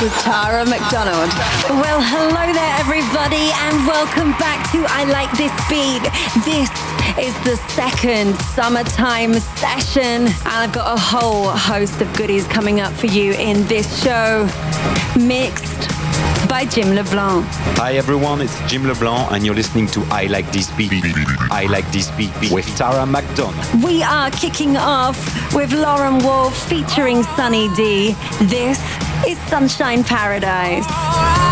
With Tara McDonald. Well, hello there, everybody, and welcome back to I Like This Beat. This is the second summertime session, and I've got a whole host of goodies coming up for you in this show, mixed by Jim LeBlanc. Hi everyone, it's Jim LeBlanc and you're listening to I Like This Beat. I Like This Beat with Tara McDonald. We are kicking off with Lauren Wolf featuring Sunny D. This is Sunshine Paradise.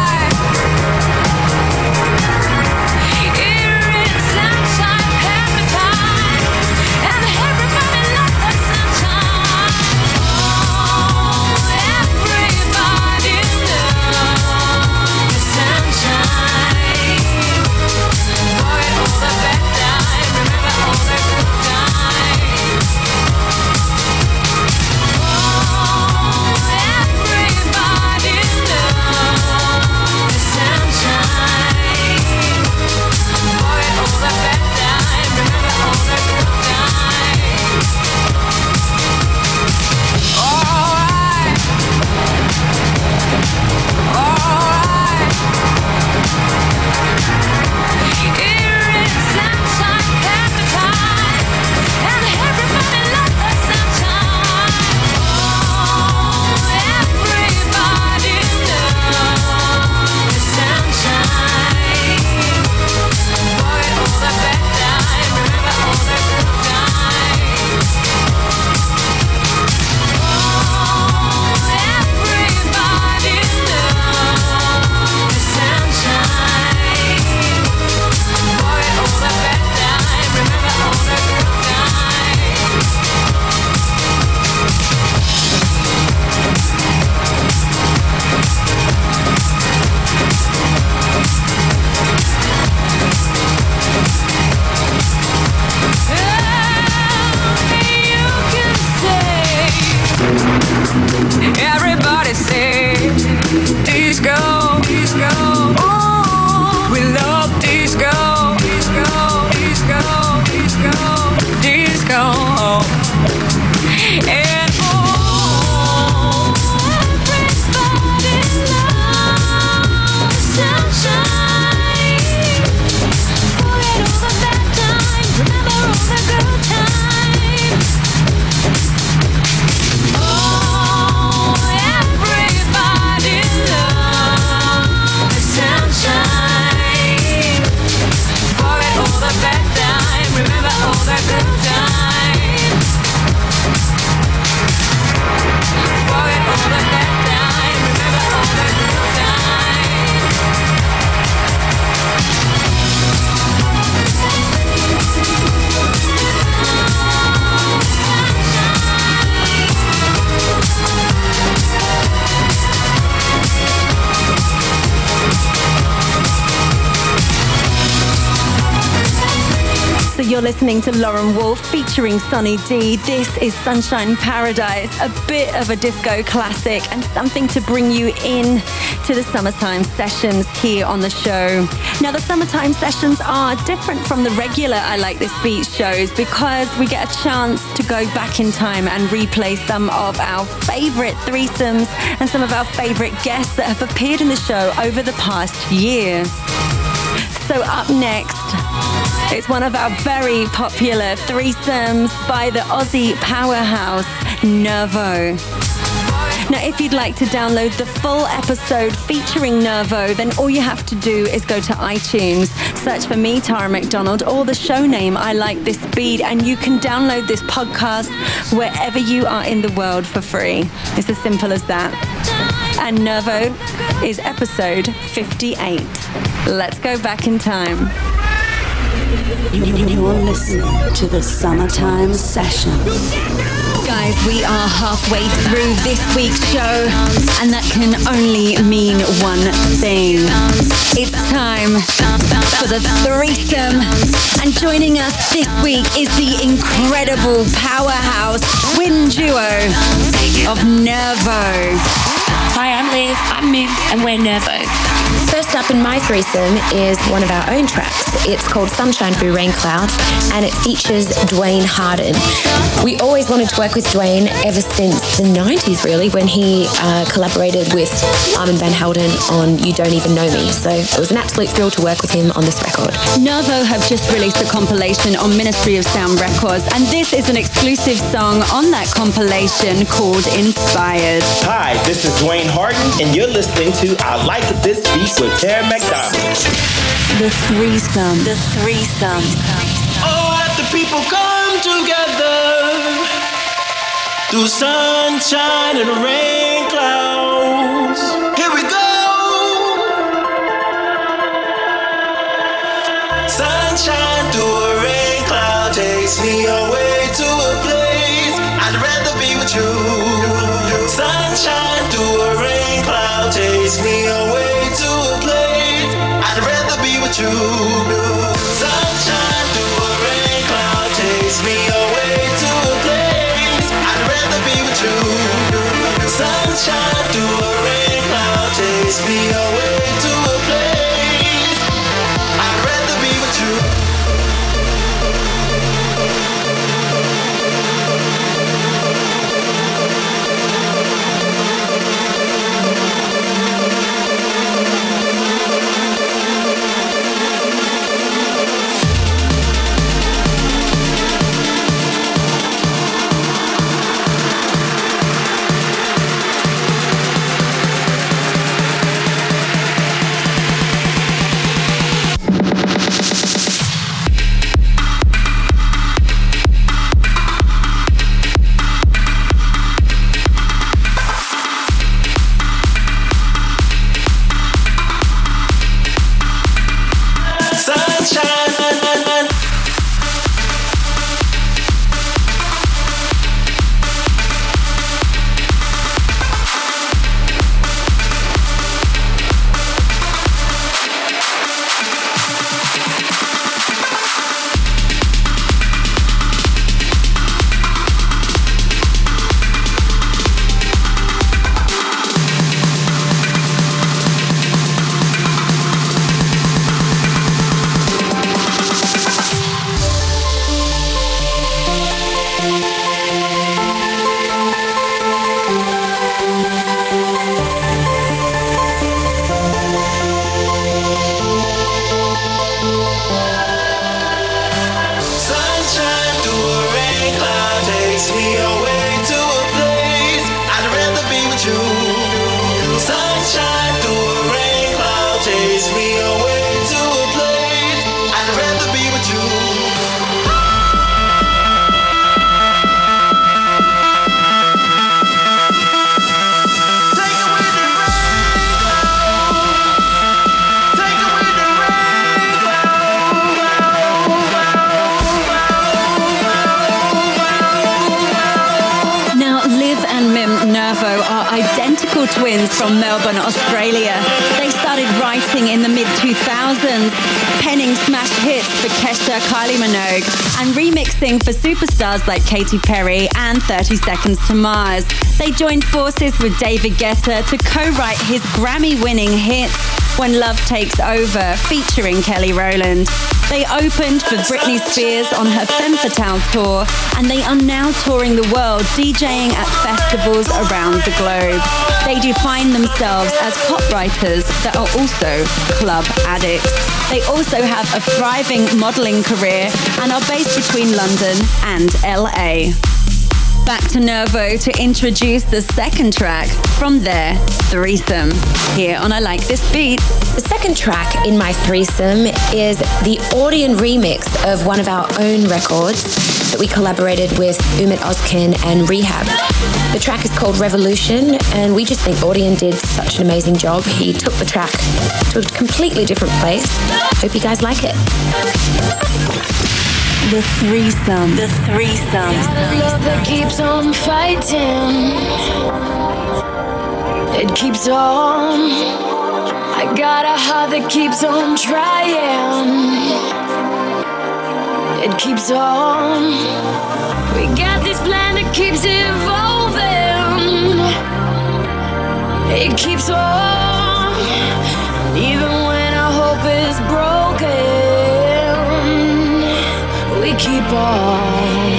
Lauren Wolf featuring Sunny D. This is Sunshine Paradise, a bit of a disco classic and something to bring you in to the summertime sessions here on the show. Now, the summertime sessions are different from the regular I Like This Beat shows because we get a chance to go back in time and replay some of our favorite threesomes and some of our favorite guests that have appeared in the show over the past year. So, up next, it's one of our very popular threesomes by the Aussie powerhouse Nervo. Now, if you'd like to download the full episode featuring Nervo, then all you have to do is go to iTunes, search for me, Tara McDonald, or the show name I Like This Beat, and you can download this podcast wherever you are in the world for free. It's as simple as that. And Nervo is episode 58. Let's go back in time. You're listening to the Summertime Session. Guys, we are halfway through this week's show, and that can only mean one thing. It's time for the threesome. And joining us this week is the incredible powerhouse twin duo of Nervo. Hi, I'm Liv. I'm Min, and we're Nervo. So First up in my threesome is one of our own tracks. It's called Sunshine Through Rain Clouds and it features Duane Harden. We always wanted to work with Duane ever since the 90s, really, when he uh, collaborated with Armand Van Helden on You Don't Even Know Me. So it was an absolute thrill to work with him on this record. Nervo have just released a compilation on Ministry of Sound Records, and this is an exclusive song on that compilation called Inspired. Hi, this is Duane Harden, and you're listening to I Like This Beat with Tara McDonald. The threesome. The threesome. Oh, let the people come together through sunshine and rain clouds. Here we go. Sunshine through a rain cloud takes me away to a place I'd rather be with you. Sunshine through a rain cloud takes me away rather be remixing for superstars like Katy Perry and 30 Seconds to Mars. They joined forces with David Guetta to co write his Grammy winning hit When Love Takes Over, featuring Kelly Rowland. They opened for Britney Spears on her Femme Fatale tour, and they are now touring the world, DJing at festivals around the globe. They define themselves as pop writers that are also club addicts. They also have a thriving modelling career and are based between London and LA. To Nervo to introduce the second track from their threesome. Here on I Like This Beat. The second track in my threesome is the Audien remix of one of our own records that we collaborated with Ummet Ozcan and R3HAB. The track is called Revolution, and we just think Audien did such an amazing job. He took the track to a completely different place. Hope you guys like it. The threesome. The threesome. love that keeps on fighting. It keeps on. I got a heart that keeps on trying. It keeps on. We got this plan that keeps evolving. It keeps on. keep on.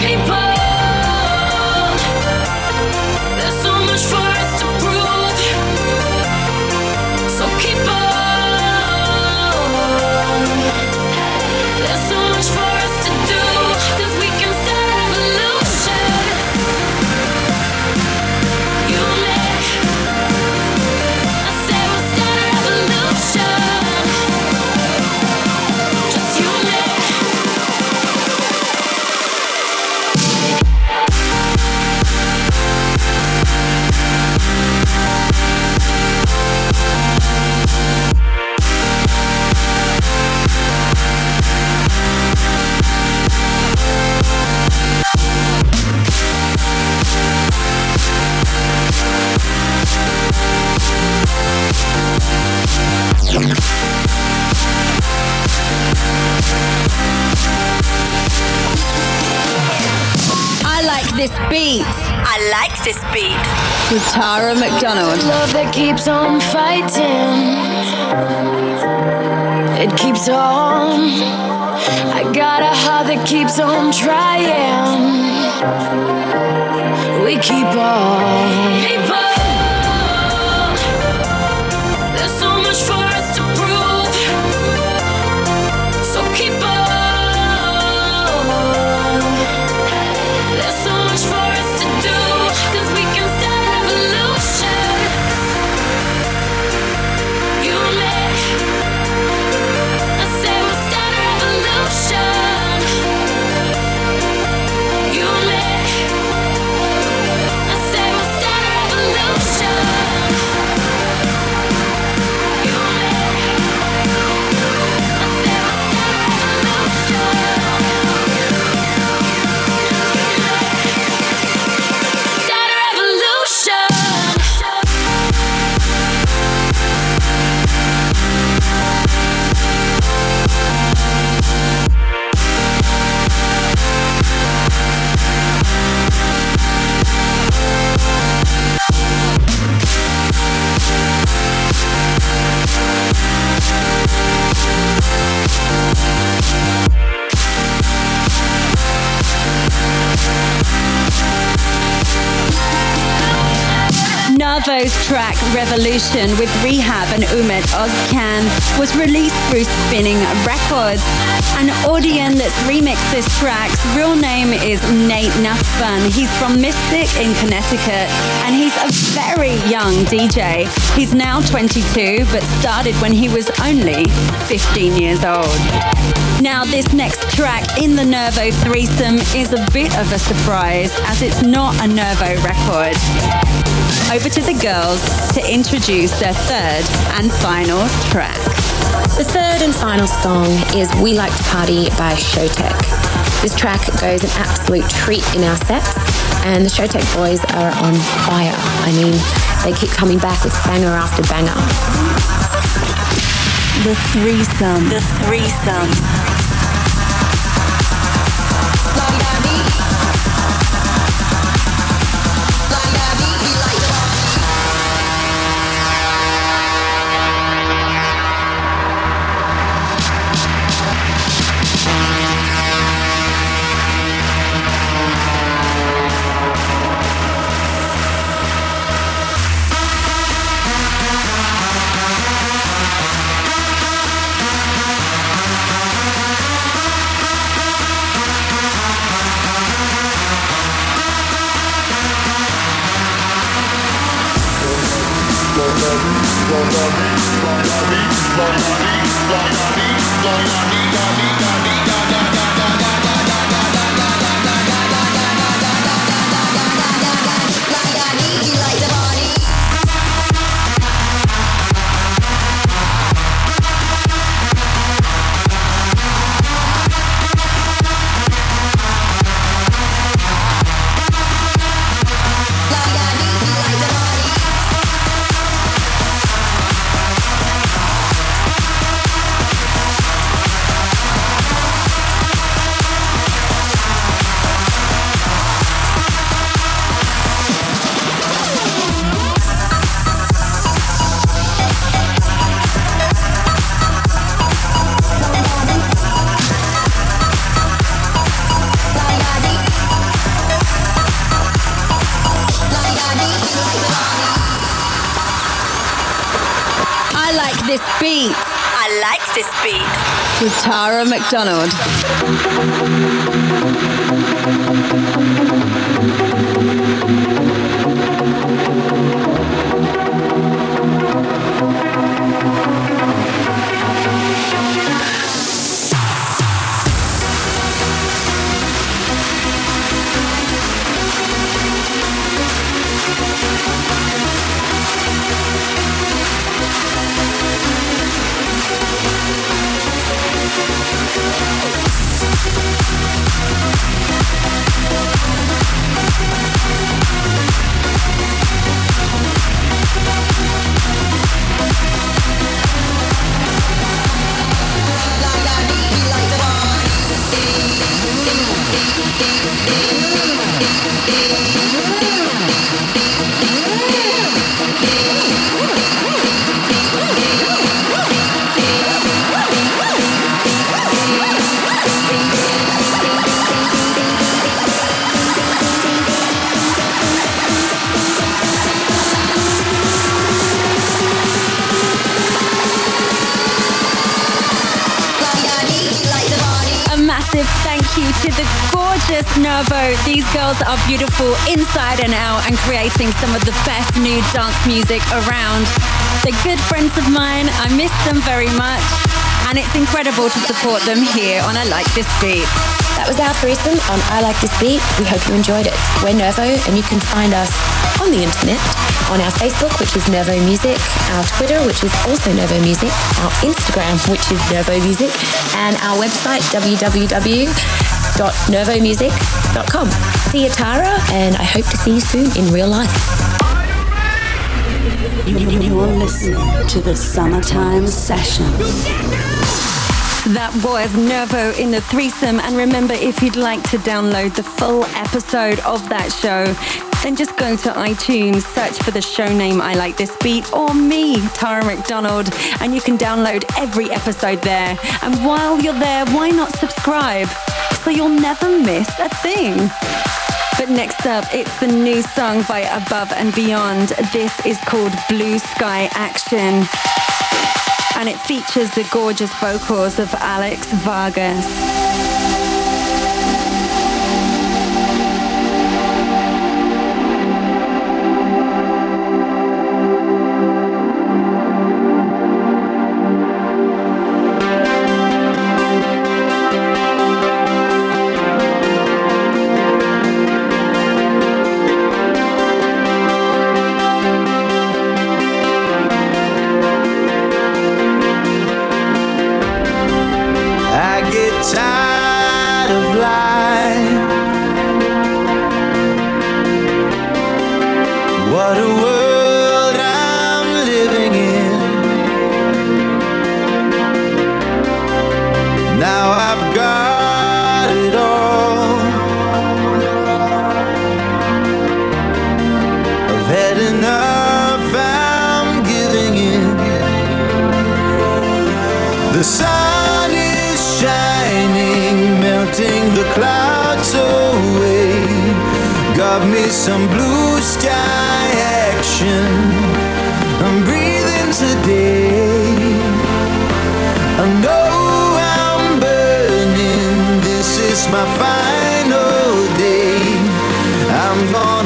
This beat. I like this beat. With Tara McDonald. Love that keeps on fighting. It keeps on. I got a heart that keeps on trying. We keep on. Revolution with R3HAB and Ummet Ozcan was released through Spinnin' Records. An audience that's remixed this track's real name is Nate Nussbaum. He's from Mystic in Connecticut and he's a very young DJ. He's now 22 but started when he was only 15 years old. Now, this next track in the Nervo threesome is a bit of a surprise as it's not a Nervo record. Over to the girls to introduce their third and final track. The third and final song is We Like to Party by Showtek. This track goes an absolute treat in our sets, and the Showtek boys are on fire. I mean, they keep coming back with banger after banger. The threesome. The threesome. I like this beat. With Tara McDonald. Nervo. These girls are beautiful inside and out and creating some of the best new dance music around. They're good friends of mine. I miss them very much. And it's incredible to support them here on I Like This Beat. That was our threesome on I Like This Beat. We hope you enjoyed it. We're Nervo and you can find us on the internet on our Facebook, which is Nervo Music, our Twitter, which is also Nervo Music, our Instagram, which is Nervo Music, and our website, www www.nervomusic.com. See you, Tara, and I hope to see you soon in real life. You're listening to the Summertime Session. That was Nervo in the threesome. And remember, if you'd like to download the full episode of that show, then just go to iTunes, search for the show name I Like This Beat or me, Tara McDonald, and you can download every episode there. And while you're there, why not subscribe? so you'll never miss a thing. But next up, it's the new song by Above and Beyond. This is called Blue Sky Action. And it features the gorgeous vocals of Alex Vargas.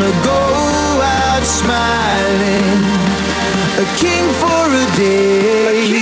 Gonna go out smiling, a king for a day. The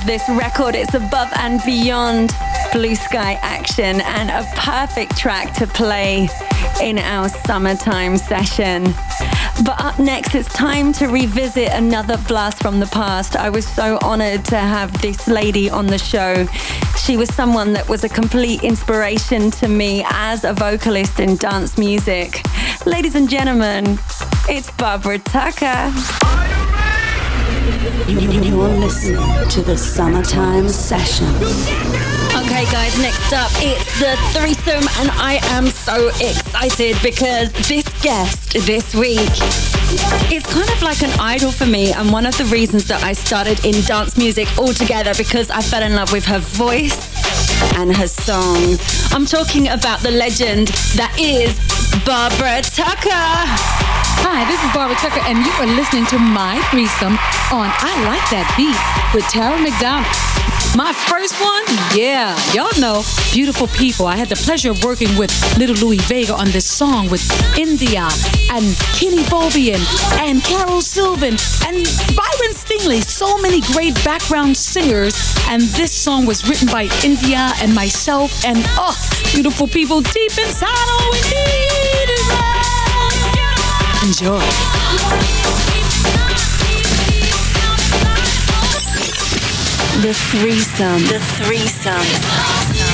love this record. It's above and beyond blue sky action and a perfect track to play in our summertime session. But up next, it's time to revisit another blast from the past. I was so honored to have this lady on the show. She was someone that was a complete inspiration to me as a vocalist in dance music. Ladies and gentlemen, it's Barbara Tucker. You're listening to the Summertime Session. Okay, guys, next up, it's the threesome, and I am so excited because this guest this week it's kind of like an idol for me, and one of the reasons that I started in dance music altogether because I fell in love with her voice and her songs. I'm talking about the legend that is Barbara Tucker. Hi, this is Barbara Tucker, and you are listening to my threesome on I Like That Beat with Tara McDonald. My first one, yeah, y'all know, beautiful people. I had the pleasure of working with Little Louie Vega on this song with India and Kenny Bobien and Carol Sylvan and Byron Stingily. So many great background singers, and this song was written by India and myself. And oh, beautiful people deep inside, is love. Enjoy. The threesome. The threesome.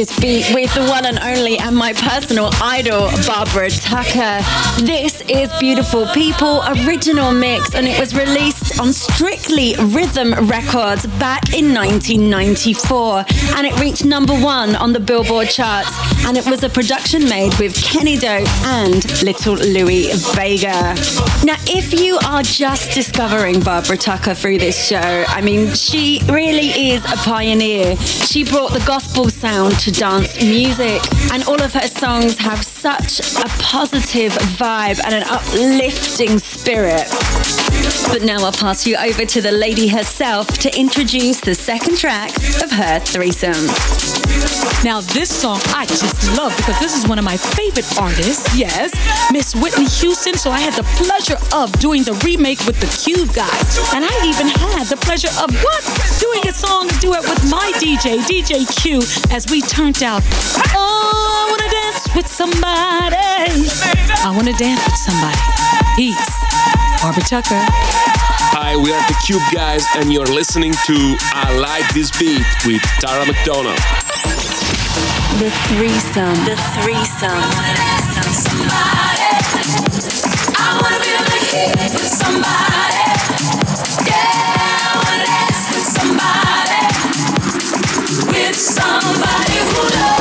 Beat with the one and only and my personal idol, Barbara Tucker. Beautiful People original mix and it was released on Strictly Rhythm Records back in 1994 and it reached number one on the Billboard charts and it was a production made with Kenny Dope and Little Louie Vega. Now, if you are just discovering Barbara Tucker through this show, I mean, she really is a pioneer. She brought the gospel sound to dance music, and all of her songs have such a positive vibe and an uplifting spirit. But now I'll pass you over to the lady herself to introduce the second track of her threesome. Now, this song I just love because this is one of my favorite artists. Yes, Miss Whitney Houston. So I had the pleasure of doing the remake with the Cube guys. And I even had the pleasure of what? Doing a song duet with my DJ, DJ Q, as we turned out. Oh, I wanna dance with somebody. I wanna dance with somebody. Peace. Barbara Tucker. Hi, we are the Cube guys, and you're listening to I Like This Beat with Tara McDonald. The threesome. The threesome. Somebody. I wanna be on the heat with somebody. Yeah, I wanna dance with somebody. With somebody who loves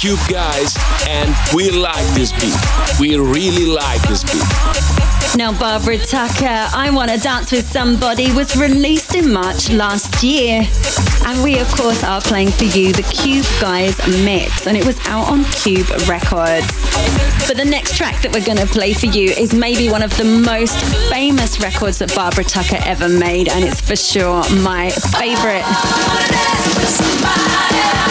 Cube guys and we like this beat. We really like this beat. Now, Barbara Tucker, I Wanna Dance with Somebody was released in March last year. And we, of course, are playing for you the Cube Guys mix, and it was out on Cube Records. But the next track that we're going to play for you is maybe one of the most famous records that Barbara Tucker ever made, and it's for sure my favorite.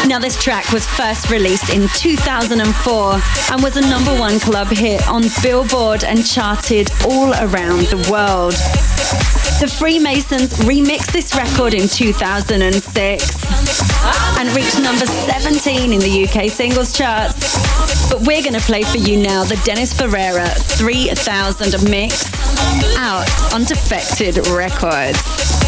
Now, this track was first released in 2004 and was a number one club hit on Billboard and charted all around the world. The Freemasons remixed this record in 2006 and reached number 17 in the UK singles charts. But we're going to play for you now the Dennis Ferrer 3000 mix out on Defected Records.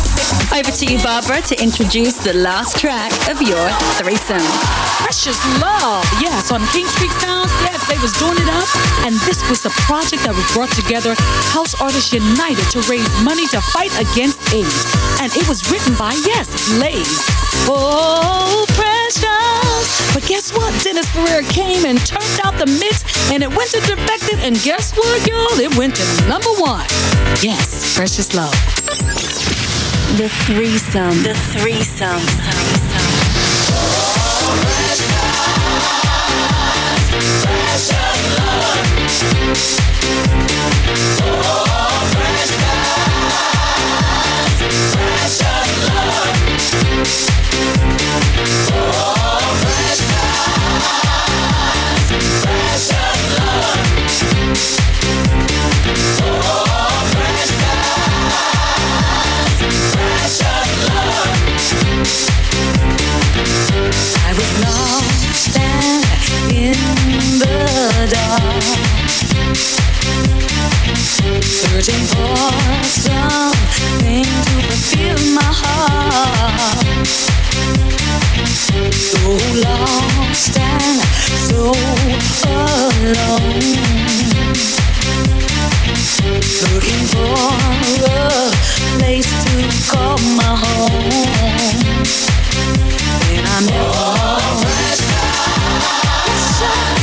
Over to you, Barbara, to introduce the last track of your threesome. Precious Love, yes, on King Street Sounds, yes, they was doing it up. And this was the project that was brought together, House Artists United, to raise money to fight against AIDS. And it was written by, yes, Blaze. Oh, precious. But guess what? Dennis Ferrer came and turned out the mix, and it went to Defected, and guess what, y'all? It went to number one. Yes, Precious Love. The threesome. The threesome. I So lost and so alone, looking for a place to call my home. And I never Precious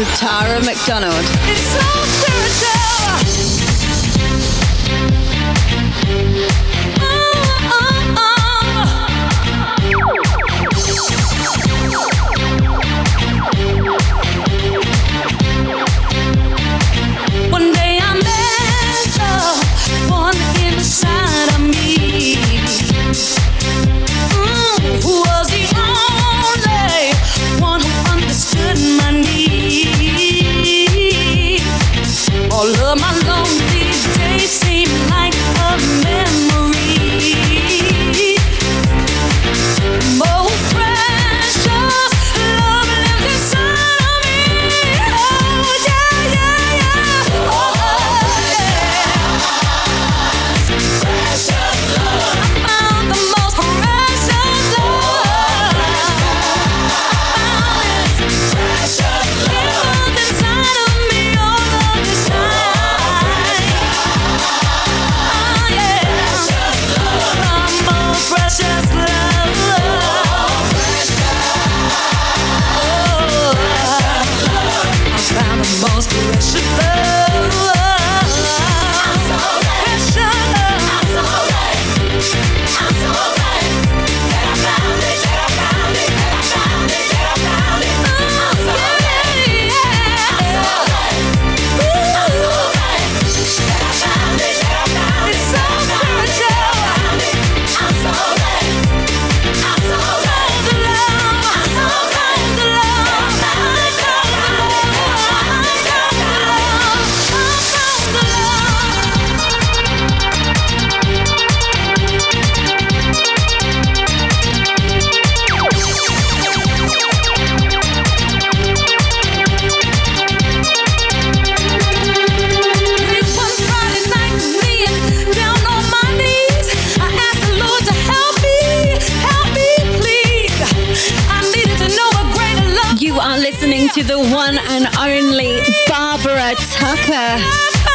With Tara McDonald.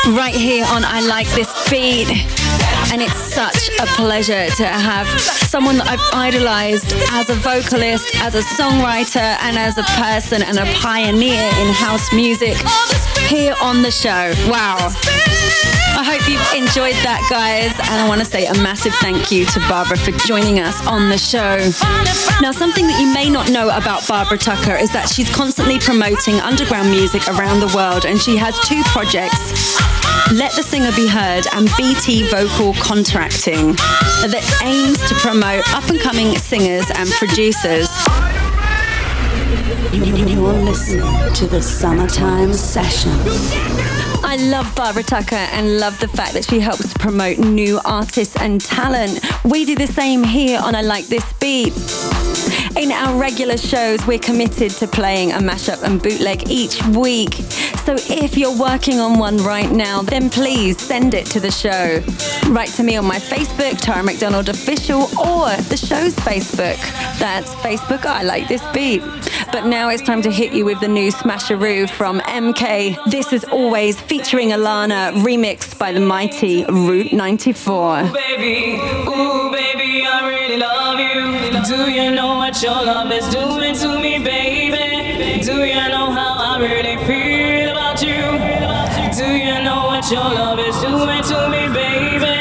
Right here on I Like This Beat. And it's such a pleasure to have someone that I've idolized as a vocalist, as a songwriter, and as a person and a pioneer in house music here on the show. Wow. I hope you've enjoyed that, guys. And I want to say a massive thank you to Barbara for joining us on the show. Now, something that you may not know about Barbara Tucker is that she's constantly promoting underground music around the world, and she has two projects. Let the Singer Be Heard and BT Vocal Contracting that aims to promote up and coming singers and producers. You're listening to the Summertime Session. I love Barbara Tucker and love the fact that she helps to promote new artists and talent. We do the same here on I Like This Beat. In our regular shows, we're committed to playing a mashup and bootleg each week. So if you're working on one right now, then please send it to the show. Write to me on my Facebook, Tara McDonald Official, or the show's Facebook. That's Facebook, I Like This Beat. But now it's time to hit you with the new Smasheroo from MK. This is always featuring Alana, remixed by the mighty Route 94. baby, ooh, you. Do you know what your love is doing to me, baby? Do you know how I really feel about you? Do you know what your love is doing to me, baby?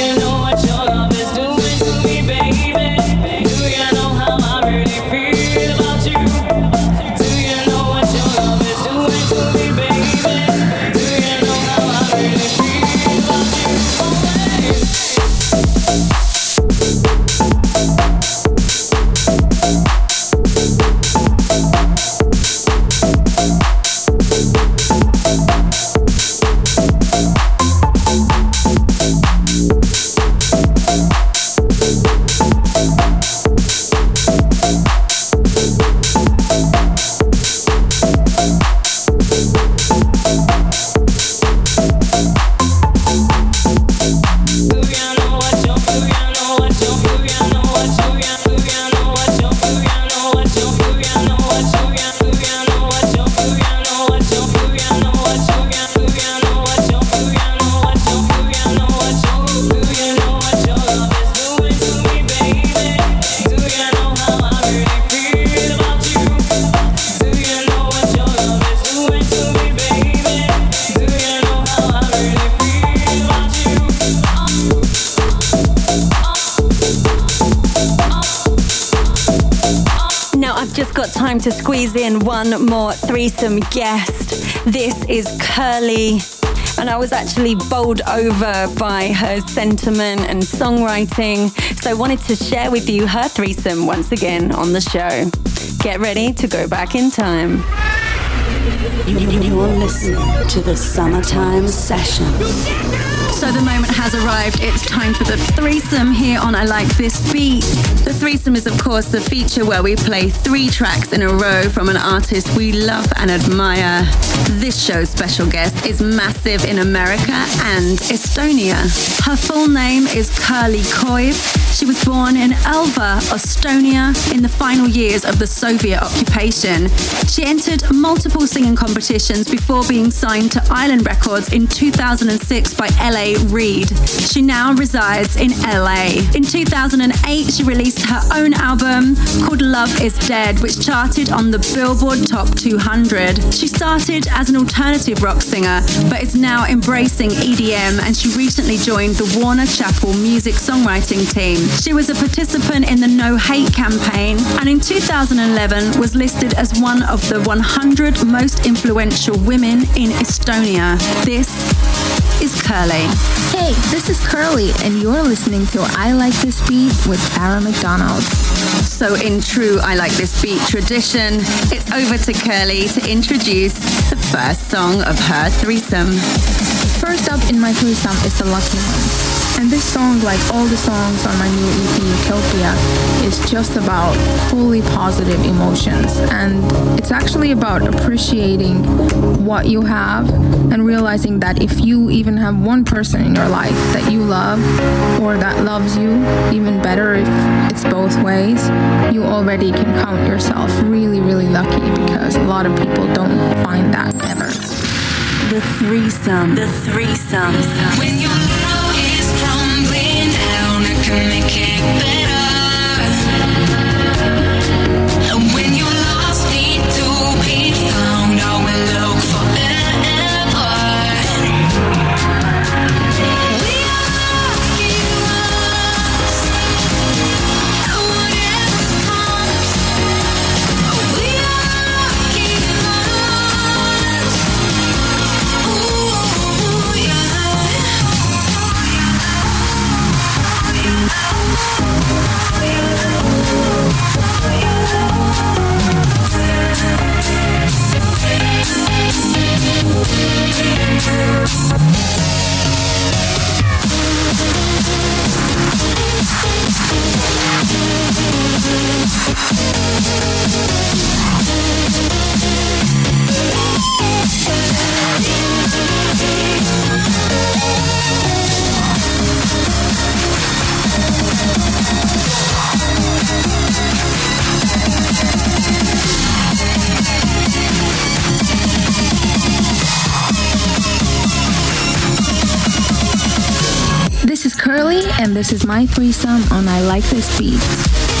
you know what you love threesome guest. This is Kerli. And I was actually bowled over by her sentiment and songwriting. So I wanted to share with you her threesome once again on the show. Get ready to go back in time. You're listening to the Summertime Session. So the moment has arrived. It's time for the threesome here on I Like This Beat. The threesome is, of course, the feature where we play three tracks in a row from an artist we love and admire. This show's special guest is massive in America and Estonia. Her full name is Kerli Kõiv. She was born in Elva, Estonia, in the final years of the Soviet occupation. She entered multiple singing competitions before being signed to Island Records in 2006 by LA Reid. She now resides in LA. In 2008, she released her own album called Love is Dead, which charted on the Billboard Top 200. She started as an alternative rock singer, but is now embracing EDM and she recently joined the Warner Chappell music songwriting team. She was a participant in the No Hate campaign and in 2011 was listed as one of the 100 most influential women in Estonia. This is Kerli. Hey, this is Kerli, and you're listening to I Like This Beat with Tara McDonald. So, in true I Like This Beat tradition, it's over to Kerli to introduce the first song of her threesome. First up in my threesome is The Lucky One. And this song, like all the songs on my new EP Utopia, is just about fully positive emotions. And it's actually about appreciating what you have and realizing that if you even have one person in your life that you love or that loves you, even better if it's both ways, you already can count yourself really, really lucky because a lot of people don't find that ever. The threesome. The threesome. When your can make it better. This is Kerli, and this is my threesome on I Like This Beat.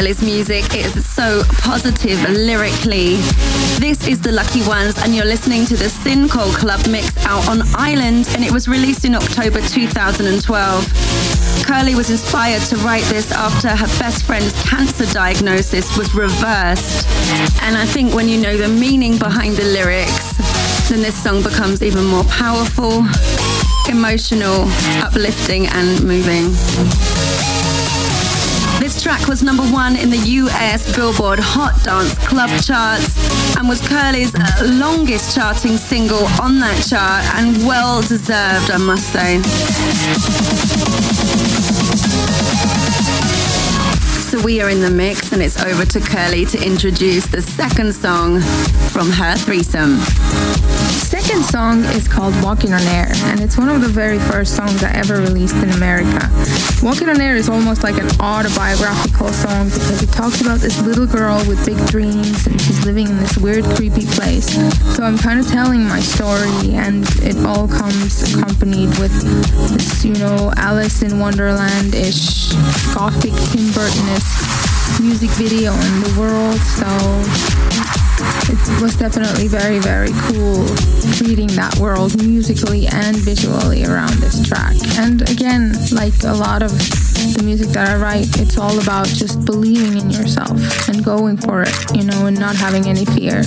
Love music is so positive lyrically. This is The Lucky Ones, and you're listening to the Sinco Club mix out on Island, and it was released in October 2012. Kerli was inspired to write this after her best friend's cancer diagnosis was reversed. And I think when you know the meaning behind the lyrics, then this song becomes even more powerful, emotional, uplifting, and moving. Track was number one in the US Billboard Hot Dance Club charts and was Kerli's uh, longest charting single on that chart and well deserved, I must say. So We Are in the Mix, and it's over to Kerli to introduce the second song from her threesome second song is called Walking on Air, and it's one of the very first songs I ever released in America. Walking on Air is almost like an autobiographical song because it talks about this little girl with big dreams and she's living in this weird, creepy place. So I'm kind of telling my story, and it all comes accompanied with this, you know, Alice in Wonderland ish, gothic Tim Burton music video in the world. So it was definitely very, very cool reading that world musically and visually around this track. And again, like a lot of the music that I write, it's all about just believing in yourself and going for it, you know, and not having any fear.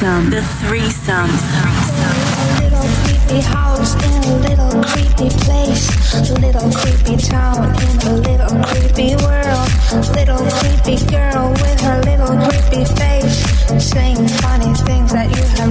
Threesome. The threesome. Little creepy house in a little creepy place. Little creepy town in a little creepy world. Little creepy girl with her little creepy face. Saying funny things that you have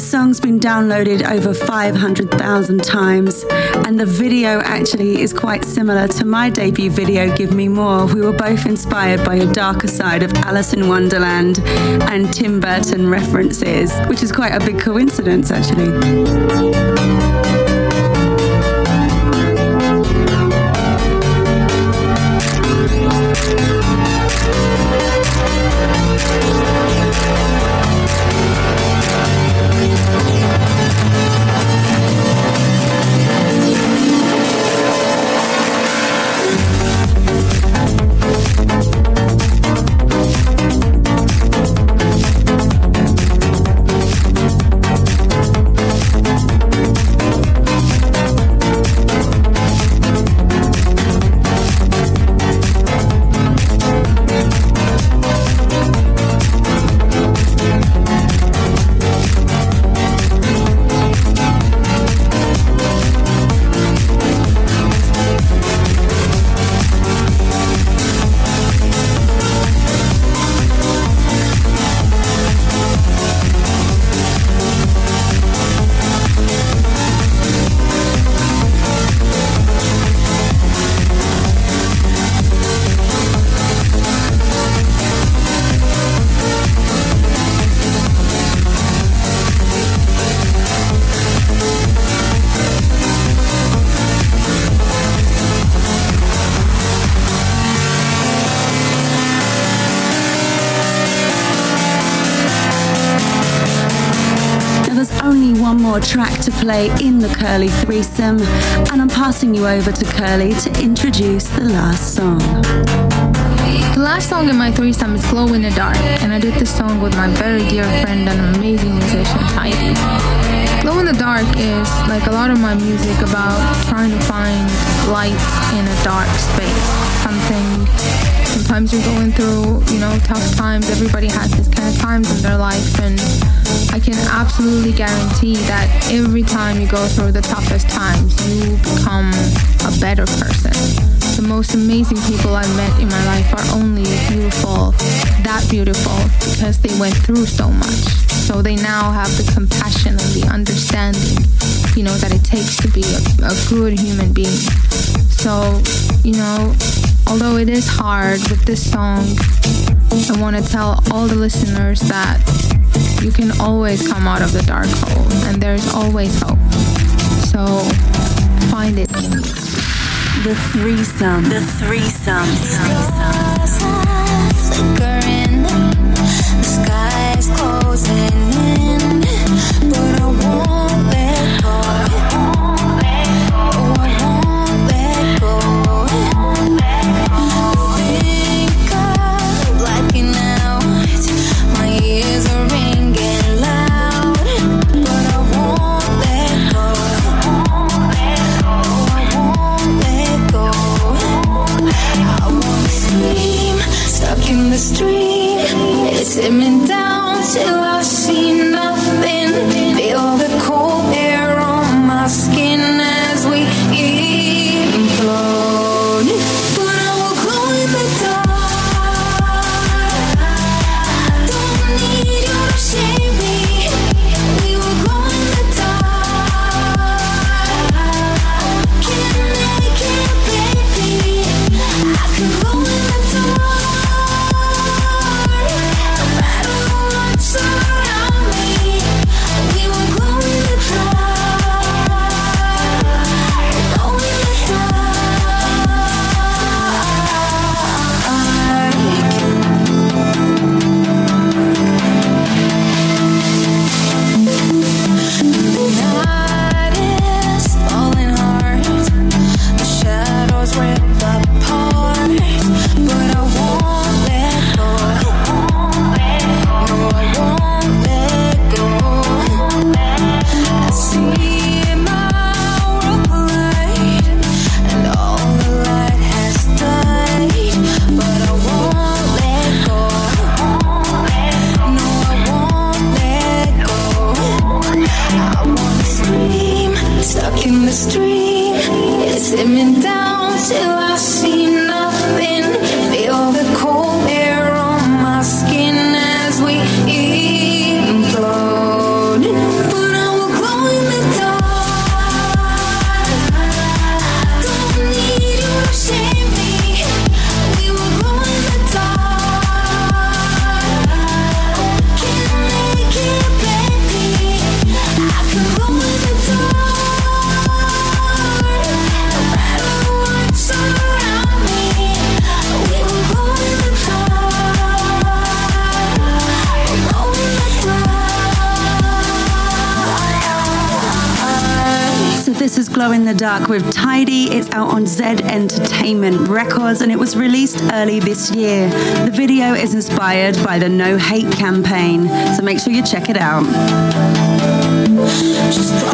song's been downloaded over 500,000 times, and the video actually is quite similar to my debut video, Give Me More. We were both inspired by a darker side of Alice in Wonderland and Tim Burton references, which is quite a big coincidence, actually. Track to play in the Kerli threesome, and I'm passing you over to Kerli to introduce the last song. The last song in my threesome is Glow in the Dark, and I did this song with my very dear friend and amazing musician, Heidi. Glow in the Dark is like a lot of my music about trying to find light in a dark space. Something sometimes you're going through, you know, tough times. Everybody has this kind of times in their life and I can absolutely guarantee that every time you go through the toughest times, you become a better person. The most amazing people I've met in my life are only beautiful, that beautiful, because they went through so much. So they now have the compassion and the understanding, you know, that it takes to be a, a good human being. So, you know, although it is hard with this song, I want to tell all the listeners that you can always come out of the dark hole and there's always hope. So find it. The threesome. The threesome. flickering. The sky's closing in, but I Glow in the Dark with Tidy. It's out on Z Entertainment Records and it was released early this year. The video is inspired by the No Hate campaign, so make sure you check it out. Just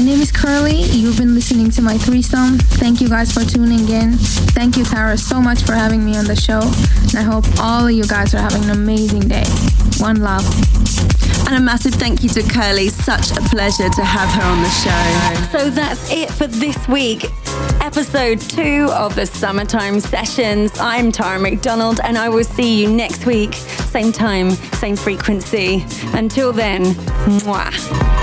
My name is Kerli. You've been listening to my threesome. Thank you guys for tuning in. Thank you, Tara, so much for having me on the show. And I hope all of you guys are having an amazing day. One love. And a massive thank you to Kerli. Such a pleasure to have her on the show. So that's it for this week. Episode two of the Summertime Sessions. I'm Tara McDonald and I will see you next week. Same time, same frequency. Until then, mwah.